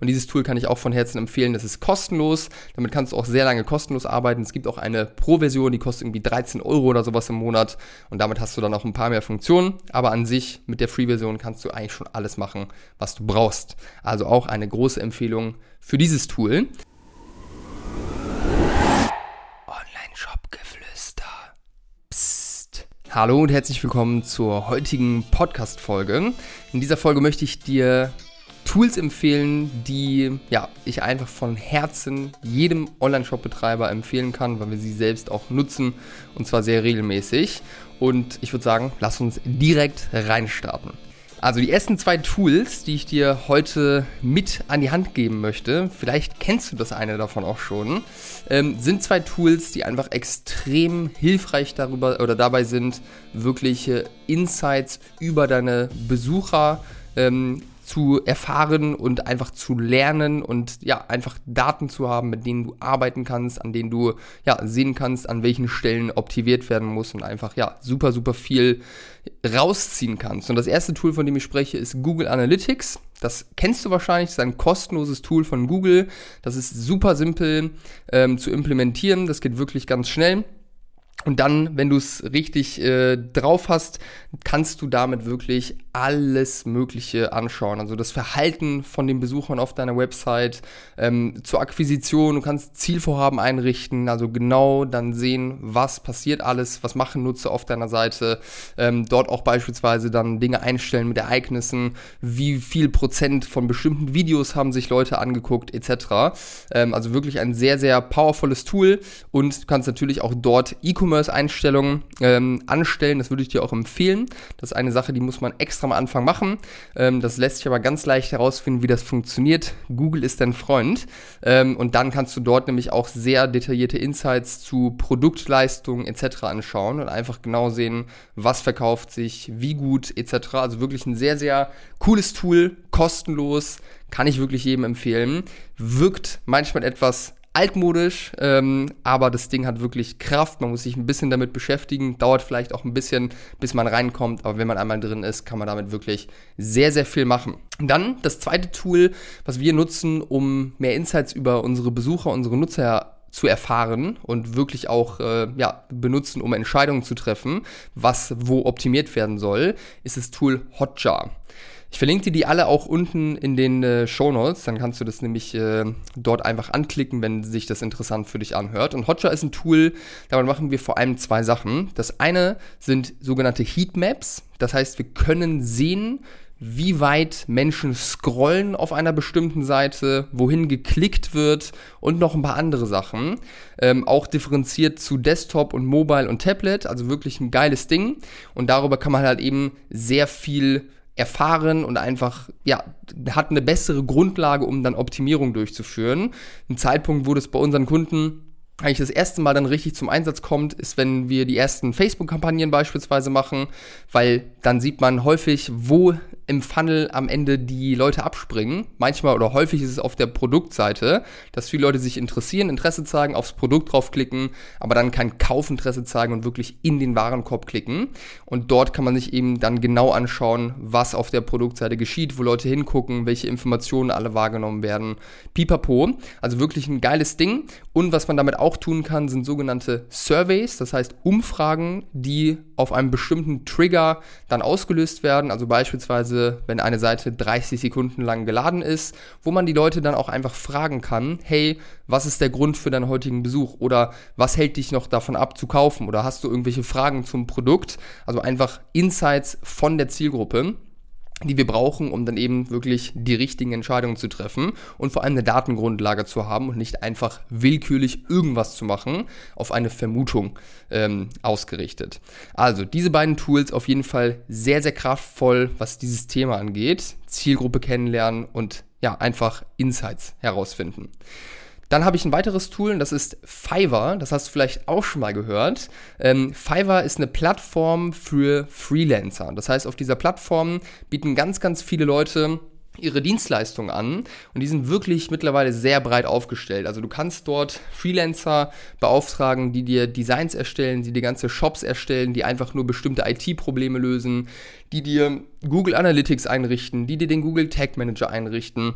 Und dieses Tool kann ich auch von Herzen empfehlen. Das ist kostenlos. Damit kannst du auch sehr lange kostenlos arbeiten. Es gibt auch eine Pro-Version, die kostet irgendwie 13 Euro oder sowas im Monat. Und damit hast du dann auch ein paar mehr Funktionen. Aber an sich mit der Free-Version kannst du eigentlich schon alles machen, was du brauchst. Also auch eine große Empfehlung für dieses Tool. Hallo und herzlich willkommen zur heutigen Podcast-Folge. In dieser Folge möchte ich dir Tools empfehlen, die ja, ich einfach von Herzen jedem Online-Shop-Betreiber empfehlen kann, weil wir sie selbst auch nutzen und zwar sehr regelmäßig. Und ich würde sagen, lass uns direkt reinstarten. Also die ersten zwei Tools, die ich dir heute mit an die Hand geben möchte, vielleicht kennst du das eine davon auch schon, ähm, sind zwei Tools, die einfach extrem hilfreich darüber oder dabei sind, wirkliche Insights über deine Besucher ähm, zu erfahren und einfach zu lernen und ja, einfach Daten zu haben, mit denen du arbeiten kannst, an denen du ja sehen kannst, an welchen Stellen optimiert werden muss und einfach ja super, super viel rausziehen kannst. Und das erste Tool, von dem ich spreche, ist Google Analytics. Das kennst du wahrscheinlich, ist ein kostenloses Tool von Google. Das ist super simpel ähm, zu implementieren, das geht wirklich ganz schnell. Und dann, wenn du es richtig äh, drauf hast, kannst du damit wirklich alles Mögliche anschauen. Also das Verhalten von den Besuchern auf deiner Website, ähm, zur Akquisition, du kannst Zielvorhaben einrichten, also genau dann sehen, was passiert alles, was machen Nutzer auf deiner Seite. Ähm, dort auch beispielsweise dann Dinge einstellen mit Ereignissen, wie viel Prozent von bestimmten Videos haben sich Leute angeguckt, etc. Ähm, also wirklich ein sehr, sehr powervolles Tool und du kannst natürlich auch dort E-Commerce E-Commerce-Einstellungen ähm, anstellen. Das würde ich dir auch empfehlen. Das ist eine Sache, die muss man extra am Anfang machen. Ähm, das lässt sich aber ganz leicht herausfinden, wie das funktioniert. Google ist dein Freund. Ähm, und dann kannst du dort nämlich auch sehr detaillierte Insights zu Produktleistungen etc. anschauen und einfach genau sehen, was verkauft sich, wie gut etc. Also wirklich ein sehr, sehr cooles Tool, kostenlos, kann ich wirklich jedem empfehlen. Wirkt manchmal etwas altmodisch, ähm, aber das Ding hat wirklich Kraft. Man muss sich ein bisschen damit beschäftigen. Dauert vielleicht auch ein bisschen, bis man reinkommt. Aber wenn man einmal drin ist, kann man damit wirklich sehr, sehr viel machen. dann das zweite Tool, was wir nutzen, um mehr Insights über unsere Besucher, unsere Nutzer zu erfahren und wirklich auch äh, ja, benutzen, um Entscheidungen zu treffen, was wo optimiert werden soll, ist das Tool Hotjar. Ich verlinke dir die alle auch unten in den äh, Show Notes. Dann kannst du das nämlich äh, dort einfach anklicken, wenn sich das interessant für dich anhört. Und Hotjar ist ein Tool, damit machen wir vor allem zwei Sachen. Das eine sind sogenannte Heatmaps. Das heißt, wir können sehen, wie weit Menschen scrollen auf einer bestimmten Seite, wohin geklickt wird und noch ein paar andere Sachen. Ähm, auch differenziert zu Desktop und Mobile und Tablet, also wirklich ein geiles Ding. Und darüber kann man halt eben sehr viel erfahren und einfach, ja, hat eine bessere Grundlage, um dann Optimierung durchzuführen. Ein Zeitpunkt, wo das bei unseren Kunden eigentlich das erste Mal dann richtig zum Einsatz kommt, ist, wenn wir die ersten Facebook-Kampagnen beispielsweise machen, weil dann sieht man häufig, wo im Funnel am Ende die Leute abspringen. Manchmal oder häufig ist es auf der Produktseite, dass viele Leute sich interessieren, Interesse zeigen, aufs Produkt draufklicken, aber dann kein Kaufinteresse zeigen und wirklich in den Warenkorb klicken. Und dort kann man sich eben dann genau anschauen, was auf der Produktseite geschieht, wo Leute hingucken, welche Informationen alle wahrgenommen werden. Pipapo. Also wirklich ein geiles Ding. Und was man damit auch tun kann, sind sogenannte Surveys, das heißt Umfragen, die auf einem bestimmten Trigger dann ausgelöst werden. Also beispielsweise beispielsweise, wenn eine Seite 30 Sekunden lang geladen ist, wo man die Leute dann auch einfach fragen kann, hey, was ist der Grund für deinen heutigen Besuch? Oder was hält dich noch davon ab zu kaufen? Oder hast du irgendwelche Fragen zum Produkt? Also einfach Insights von der Zielgruppe die wir brauchen, um dann eben wirklich die richtigen Entscheidungen zu treffen und vor allem eine Datengrundlage zu haben und nicht einfach willkürlich irgendwas zu machen, auf eine Vermutung ähm, ausgerichtet. Also diese beiden Tools auf jeden Fall sehr, sehr kraftvoll, was dieses Thema angeht. Zielgruppe kennenlernen und ja, einfach Insights herausfinden. Dann habe ich ein weiteres Tool und das ist Fiverr. Das hast du vielleicht auch schon mal gehört. Ähm, Fiverr ist eine Plattform für Freelancer. Das heißt, auf dieser Plattform bieten ganz, ganz viele Leute ihre Dienstleistungen an und die sind wirklich mittlerweile sehr breit aufgestellt. Also du kannst dort Freelancer beauftragen, die dir Designs erstellen, die dir ganze Shops erstellen, die einfach nur bestimmte IT-Probleme lösen, die dir Google Analytics einrichten, die dir den Google Tag Manager einrichten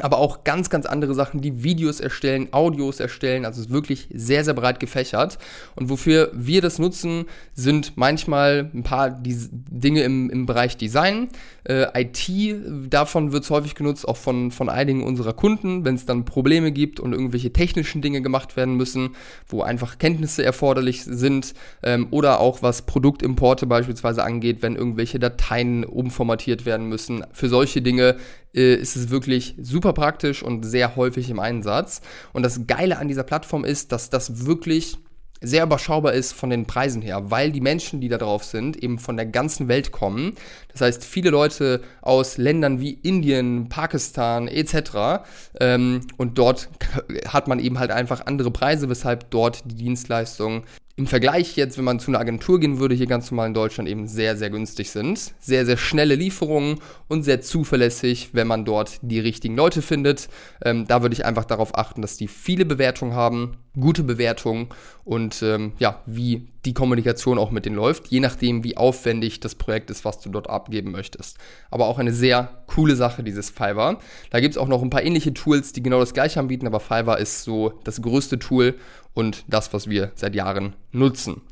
aber auch ganz, ganz andere Sachen, die Videos erstellen, Audios erstellen. Also es ist wirklich sehr, sehr breit gefächert. Und wofür wir das nutzen, sind manchmal ein paar Dinge im, im Bereich Design. Äh, IT, davon wird es häufig genutzt, auch von, von einigen unserer Kunden, wenn es dann Probleme gibt und irgendwelche technischen Dinge gemacht werden müssen, wo einfach Kenntnisse erforderlich sind. Ähm, oder auch was Produktimporte beispielsweise angeht, wenn irgendwelche Dateien umformatiert werden müssen. Für solche Dinge äh, ist es wirklich super praktisch und sehr häufig im Einsatz. Und das Geile an dieser Plattform ist, dass das wirklich sehr überschaubar ist von den Preisen her, weil die Menschen, die da drauf sind, eben von der ganzen Welt kommen. Das heißt, viele Leute aus Ländern wie Indien, Pakistan etc. Ähm, und dort hat man eben halt einfach andere Preise, weshalb dort die Dienstleistung im Vergleich jetzt, wenn man zu einer Agentur gehen würde, hier ganz normal in Deutschland eben sehr, sehr günstig sind. Sehr, sehr schnelle Lieferungen und sehr zuverlässig, wenn man dort die richtigen Leute findet. Ähm, da würde ich einfach darauf achten, dass die viele Bewertungen haben, gute Bewertungen und ähm, ja, wie die Kommunikation auch mit denen läuft, je nachdem, wie aufwendig das Projekt ist, was du dort abgeben möchtest. Aber auch eine sehr coole Sache, dieses Fiverr. Da gibt es auch noch ein paar ähnliche Tools, die genau das gleiche anbieten, aber Fiverr ist so das größte Tool und das, was wir seit Jahren nutzen.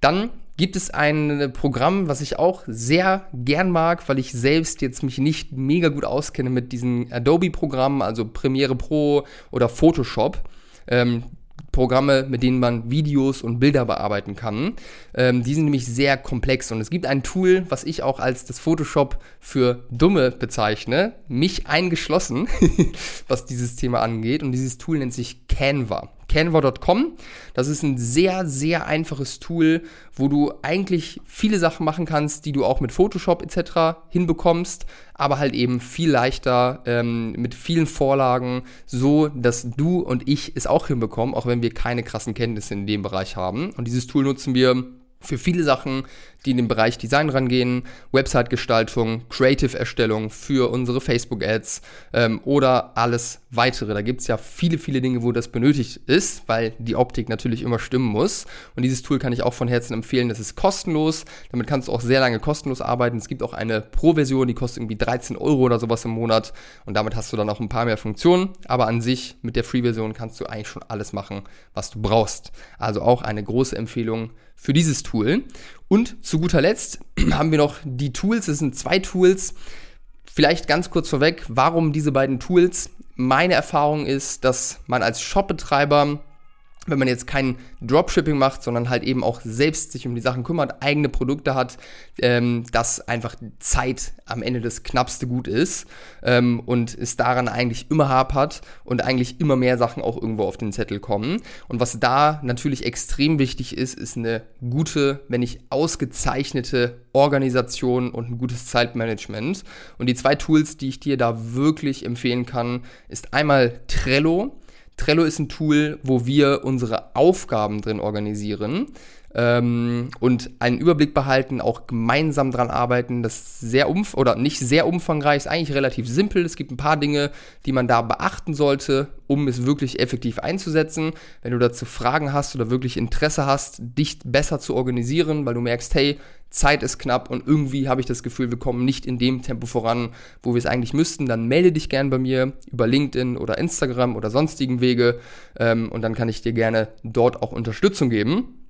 Dann gibt es ein Programm, was ich auch sehr gern mag, weil ich selbst jetzt mich nicht mega gut auskenne mit diesen Adobe-Programmen, also Premiere Pro oder Photoshop. Ähm, Programme, mit denen man Videos und Bilder bearbeiten kann. Ähm, die sind nämlich sehr komplex und es gibt ein Tool, was ich auch als das Photoshop für Dumme bezeichne, mich eingeschlossen, was dieses Thema angeht. Und dieses Tool nennt sich Canva canva.com. Das ist ein sehr, sehr einfaches Tool, wo du eigentlich viele Sachen machen kannst, die du auch mit Photoshop etc. hinbekommst, aber halt eben viel leichter ähm, mit vielen Vorlagen, so dass du und ich es auch hinbekommen, auch wenn wir keine krassen Kenntnisse in dem Bereich haben. Und dieses Tool nutzen wir für viele Sachen, die in den Bereich Design rangehen, Website-Gestaltung, Creative-Erstellung für unsere Facebook-Ads ähm, oder alles weitere. Da gibt es ja viele, viele Dinge, wo das benötigt ist, weil die Optik natürlich immer stimmen muss. Und dieses Tool kann ich auch von Herzen empfehlen. Das ist kostenlos. Damit kannst du auch sehr lange kostenlos arbeiten. Es gibt auch eine Pro-Version, die kostet irgendwie 13 Euro oder sowas im Monat. Und damit hast du dann auch ein paar mehr Funktionen. Aber an sich mit der Free-Version kannst du eigentlich schon alles machen, was du brauchst. Also auch eine große Empfehlung für dieses Tool. Und zu guter Letzt haben wir noch die Tools. Es sind zwei Tools. Vielleicht ganz kurz vorweg, warum diese beiden Tools? Meine Erfahrung ist, dass man als Shopbetreiber wenn man jetzt kein Dropshipping macht, sondern halt eben auch selbst sich um die Sachen kümmert, eigene Produkte hat, ähm, dass einfach Zeit am Ende das knappste Gut ist ähm, und es daran eigentlich immer hapert und eigentlich immer mehr Sachen auch irgendwo auf den Zettel kommen. Und was da natürlich extrem wichtig ist, ist eine gute, wenn nicht ausgezeichnete Organisation und ein gutes Zeitmanagement. Und die zwei Tools, die ich dir da wirklich empfehlen kann, ist einmal Trello. Trello ist ein Tool, wo wir unsere Aufgaben drin organisieren ähm, und einen Überblick behalten, auch gemeinsam dran arbeiten. Das ist sehr umf oder nicht sehr umfangreich, ist eigentlich relativ simpel. Es gibt ein paar Dinge, die man da beachten sollte, um es wirklich effektiv einzusetzen. Wenn du dazu Fragen hast oder wirklich Interesse hast, dich besser zu organisieren, weil du merkst, hey, Zeit ist knapp und irgendwie habe ich das Gefühl, wir kommen nicht in dem Tempo voran, wo wir es eigentlich müssten, dann melde dich gern bei mir über LinkedIn oder Instagram oder sonstigen Wege ähm, und dann kann ich dir gerne dort auch Unterstützung geben.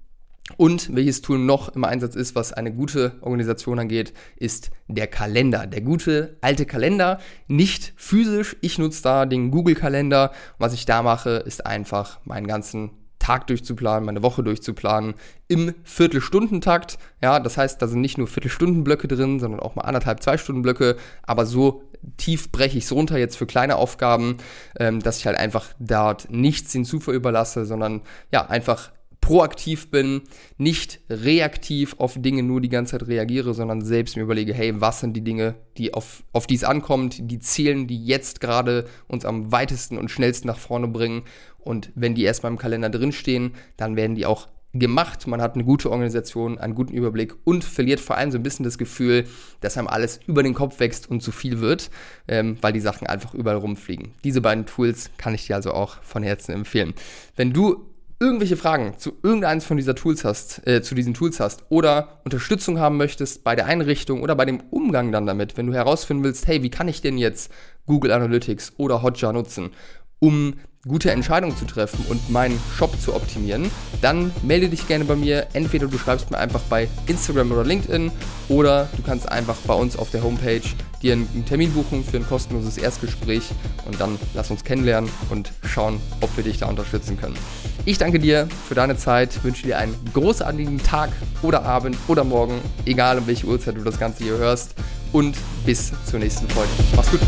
Und welches Tool noch im Einsatz ist, was eine gute Organisation angeht, ist der Kalender. Der gute alte Kalender, nicht physisch. Ich nutze da den Google-Kalender. Was ich da mache, ist einfach meinen ganzen Tag durchzuplanen, meine Woche durchzuplanen im Viertelstundentakt. Ja, das heißt, da sind nicht nur Viertelstundenblöcke drin, sondern auch mal anderthalb, zwei Stunden Blöcke. Aber so tief breche ich es runter jetzt für kleine Aufgaben, ähm, dass ich halt einfach dort nichts den Zufall überlasse, sondern ja, einfach proaktiv bin, nicht reaktiv auf Dinge nur die ganze Zeit reagiere, sondern selbst mir überlege, hey, was sind die Dinge, die auf, auf die es ankommt, die Zielen, die jetzt gerade uns am weitesten und schnellsten nach vorne bringen. Und wenn die erstmal im Kalender drinstehen, dann werden die auch gemacht. Man hat eine gute Organisation, einen guten Überblick und verliert vor allem so ein bisschen das Gefühl, dass einem alles über den Kopf wächst und zu viel wird, ähm, weil die Sachen einfach überall rumfliegen. Diese beiden Tools kann ich dir also auch von Herzen empfehlen. Wenn du irgendwelche Fragen zu irgendeines von dieser Tools hast, äh, zu diesen Tools hast oder Unterstützung haben möchtest bei der Einrichtung oder bei dem Umgang dann damit, wenn du herausfinden willst, hey, wie kann ich denn jetzt Google Analytics oder Hotjar nutzen, um gute Entscheidungen zu treffen und meinen Shop zu optimieren, dann melde dich gerne bei mir. Entweder du schreibst mir einfach bei Instagram oder LinkedIn oder du kannst einfach bei uns auf der Homepage dir einen Termin buchen für ein kostenloses Erstgespräch und dann lass uns kennenlernen und schauen, ob wir dich da unterstützen können. Ich danke dir für deine Zeit, wünsche dir einen großartigen Tag oder Abend oder Morgen, egal um welche Uhrzeit du das Ganze hier hörst und bis zur nächsten Folge. Mach's gut.